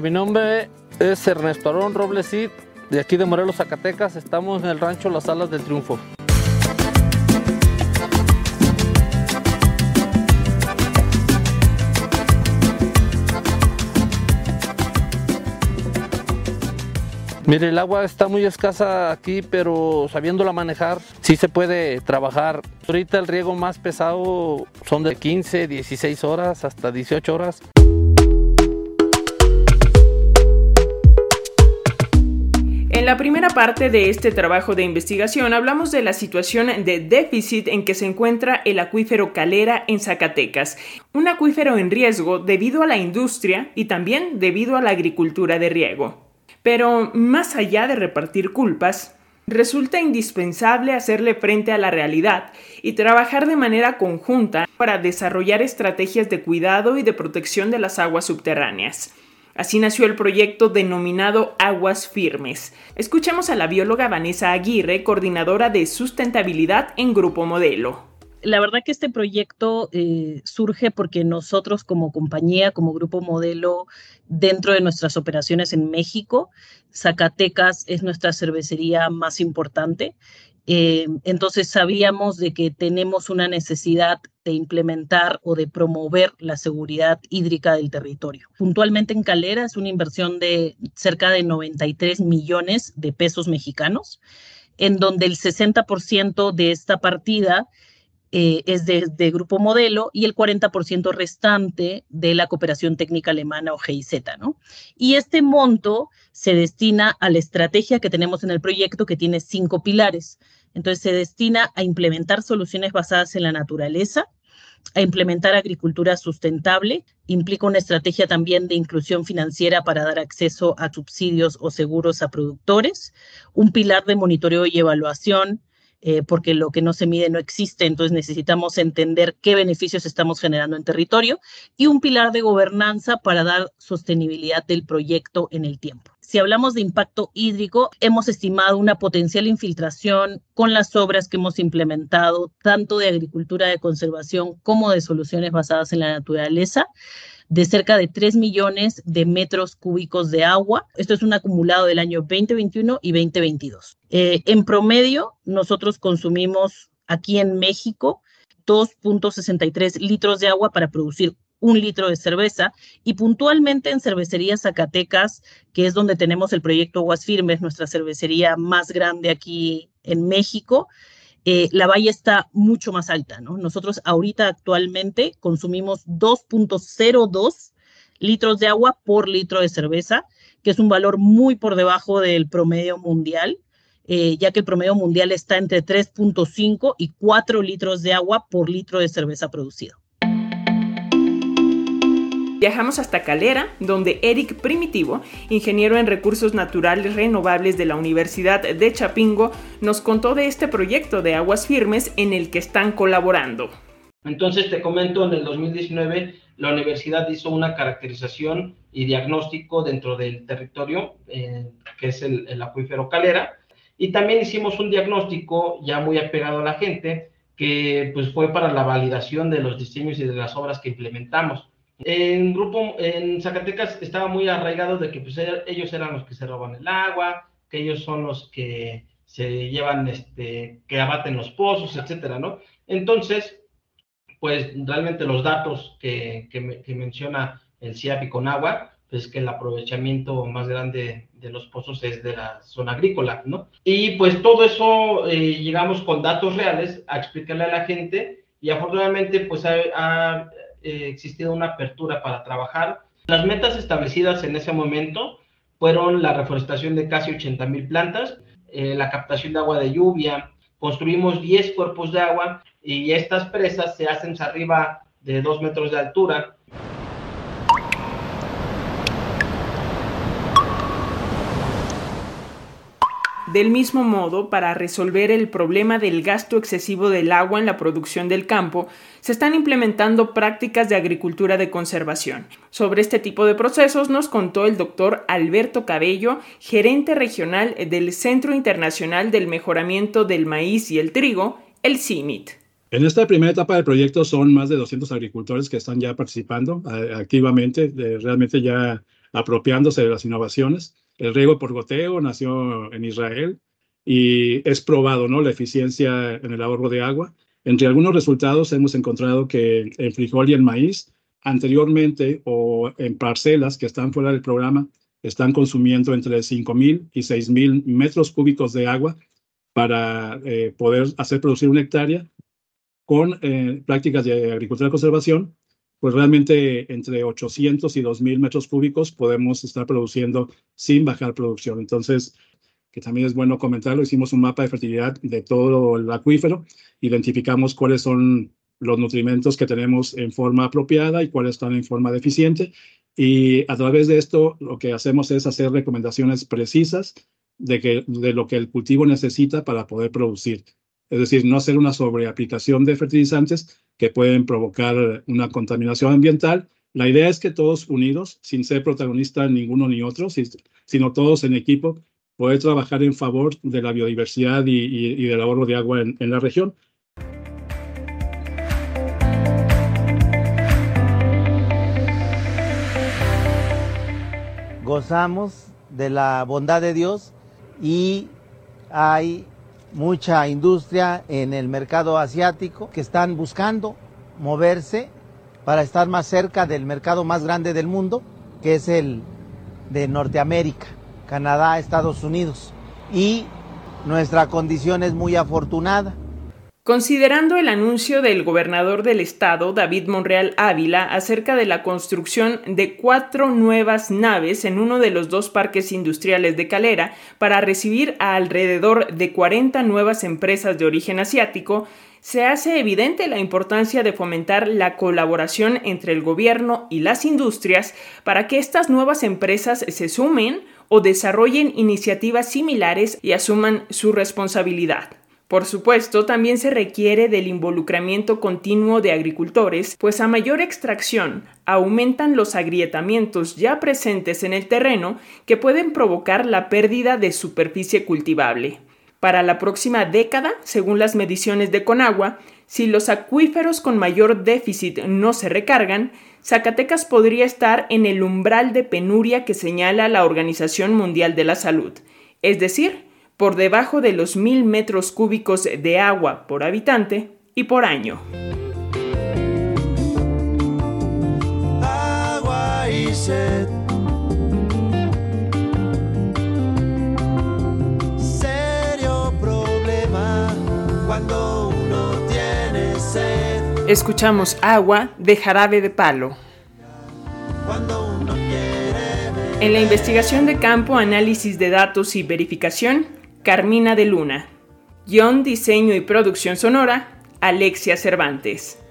Mi nombre es Ernesto Arón Robles de aquí de Morelos, Zacatecas. Estamos en el rancho Las Alas del Triunfo. Mire, el agua está muy escasa aquí, pero sabiéndola manejar, sí se puede trabajar. Ahorita el riego más pesado son de 15, 16 horas, hasta 18 horas. En la primera parte de este trabajo de investigación hablamos de la situación de déficit en que se encuentra el acuífero Calera en Zacatecas, un acuífero en riesgo debido a la industria y también debido a la agricultura de riego. Pero más allá de repartir culpas, resulta indispensable hacerle frente a la realidad y trabajar de manera conjunta para desarrollar estrategias de cuidado y de protección de las aguas subterráneas. Así nació el proyecto denominado Aguas Firmes. Escuchemos a la bióloga Vanessa Aguirre, coordinadora de sustentabilidad en Grupo Modelo la verdad que este proyecto eh, surge porque nosotros como compañía, como grupo modelo, dentro de nuestras operaciones en México, Zacatecas es nuestra cervecería más importante. Eh, entonces sabíamos de que tenemos una necesidad de implementar o de promover la seguridad hídrica del territorio. Puntualmente en Calera es una inversión de cerca de 93 millones de pesos mexicanos, en donde el 60% de esta partida eh, es de, Grupo Modelo y el 40% restante de la cooperación técnica alemana o GIZ, ¿no? Y este monto se destina a la estrategia que tenemos en el proyecto que tiene cinco pilares. Entonces se destina a implementar soluciones basadas en la naturaleza, a implementar agricultura sustentable, implica una estrategia también de inclusión financiera para dar acceso a subsidios o seguros a productores, un pilar de monitoreo y evaluación, eh, porque lo que no se mide no existe, entonces necesitamos entender qué beneficios estamos generando en territorio y un pilar de gobernanza para dar sostenibilidad del proyecto en el tiempo. Si hablamos de impacto hídrico, hemos estimado una potencial infiltración con las obras que hemos implementado, tanto de agricultura de conservación como de soluciones basadas en la naturaleza, de cerca de 3 millones de metros cúbicos de agua. Esto es un acumulado del año 2021 y 2022. Eh, en promedio, nosotros consumimos aquí en México 2.63 litros de agua para producir un litro de cerveza y puntualmente en cervecerías Zacatecas, que es donde tenemos el proyecto Aguas Firmes, nuestra cervecería más grande aquí en México, eh, la valla está mucho más alta, ¿no? Nosotros ahorita actualmente consumimos 2.02 litros de agua por litro de cerveza, que es un valor muy por debajo del promedio mundial, eh, ya que el promedio mundial está entre 3.5 y 4 litros de agua por litro de cerveza producido. Viajamos hasta Calera, donde Eric Primitivo, ingeniero en recursos naturales renovables de la Universidad de Chapingo, nos contó de este proyecto de aguas firmes en el que están colaborando. Entonces te comento, en el 2019 la universidad hizo una caracterización y diagnóstico dentro del territorio, eh, que es el, acuífero Calera, y también hicimos un diagnóstico ya muy apegado a la gente, que pues fue para la validación de los diseños y de las obras que implementamos. En grupo, en Zacatecas estaba muy arraigado de que pues, er, ellos eran los que se roban el agua, que ellos son los que se llevan, este, que abaten los pozos, etcétera, ¿no? Entonces, pues realmente los datos que, que, menciona el CIAPI con agua, pues que el aprovechamiento más grande de los pozos es de la zona agrícola, ¿no? Y pues todo eso eh, llegamos con datos reales a explicarle a la gente y afortunadamente pues ha eh, existido una apertura para trabajar. Las metas establecidas en ese momento fueron la reforestación de casi 80 mil plantas, eh, la captación de agua de lluvia, construimos 10 cuerpos de agua y estas presas se hacen arriba de 2 metros de altura Del mismo modo, para resolver el problema del gasto excesivo del agua en la producción del campo, se están implementando prácticas de agricultura de conservación. Sobre este tipo de procesos nos contó el doctor Alberto Cabello, gerente regional del Centro Internacional del Mejoramiento del Maíz y el Trigo, el CIMIT. En esta primera etapa del proyecto son más de 200 agricultores que están ya participando eh, activamente. realmente ya apropiándose de las innovaciones. El riego por goteo nació en Israel y es probado, ¿no? La eficiencia en el ahorro de agua. Entre algunos resultados hemos encontrado que el frijol y el maíz anteriormente o en parcelas que están fuera del programa están consumiendo entre 5.000 y 6.000 metros cúbicos de agua para eh, poder hacer producir una hectárea con eh, prácticas de agricultura de conservación, pues realmente entre 800 y 2.000 metros cúbicos podemos estar produciendo sin bajar producción. Entonces, que también es bueno comentarlo, hicimos un mapa de fertilidad de todo el acuífero, identificamos cuáles son los nutrimentos que tenemos en forma apropiada y cuáles están en forma deficiente. Y a través de esto lo que hacemos es hacer recomendaciones precisas de, que, de lo que el cultivo necesita para poder producir. Es decir, no hacer una sobreaplicación de fertilizantes que pueden provocar una contaminación ambiental. La idea es que todos unidos, sin ser protagonistas ninguno ni otro, sino todos en equipo, poder trabajar en favor de la biodiversidad y, del ahorro de agua en, en la región. Gozamos de la bondad de Dios y hay mucha industria en el mercado asiático que están buscando moverse para estar más cerca del mercado más grande del mundo, que es el de Norteamérica, Canadá, Estados Unidos. Y nuestra condición es muy afortunada Considerando el anuncio del gobernador del estado, David Monreal Ávila, acerca de la construcción de cuatro nuevas naves en uno de los dos parques industriales de Calera para recibir a alrededor de 40 nuevas empresas de origen asiático, se hace evidente la importancia de fomentar la colaboración entre el gobierno y las industrias para que estas nuevas empresas se sumen o desarrollen iniciativas similares y asuman su responsabilidad. Por supuesto, también se requiere del involucramiento continuo de agricultores, pues a mayor extracción aumentan los agrietamientos ya presentes en el terreno que pueden provocar la pérdida de superficie cultivable. Para la próxima década, según las mediciones de Conagua, si los acuíferos con mayor déficit no se recargan, Zacatecas podría estar en el umbral de penuria que señala la Organización Mundial de la Salud, es decir, por debajo de los mil metros cúbicos de agua por habitante y por año. Agua y sed. Serio problema cuando uno tiene sed. Escuchamos Agua de Jarabe de Palo. En la investigación de campo, análisis de datos y verificación, Carmina de Luna. Guión, diseño y producción sonora, Alexia Cervantes.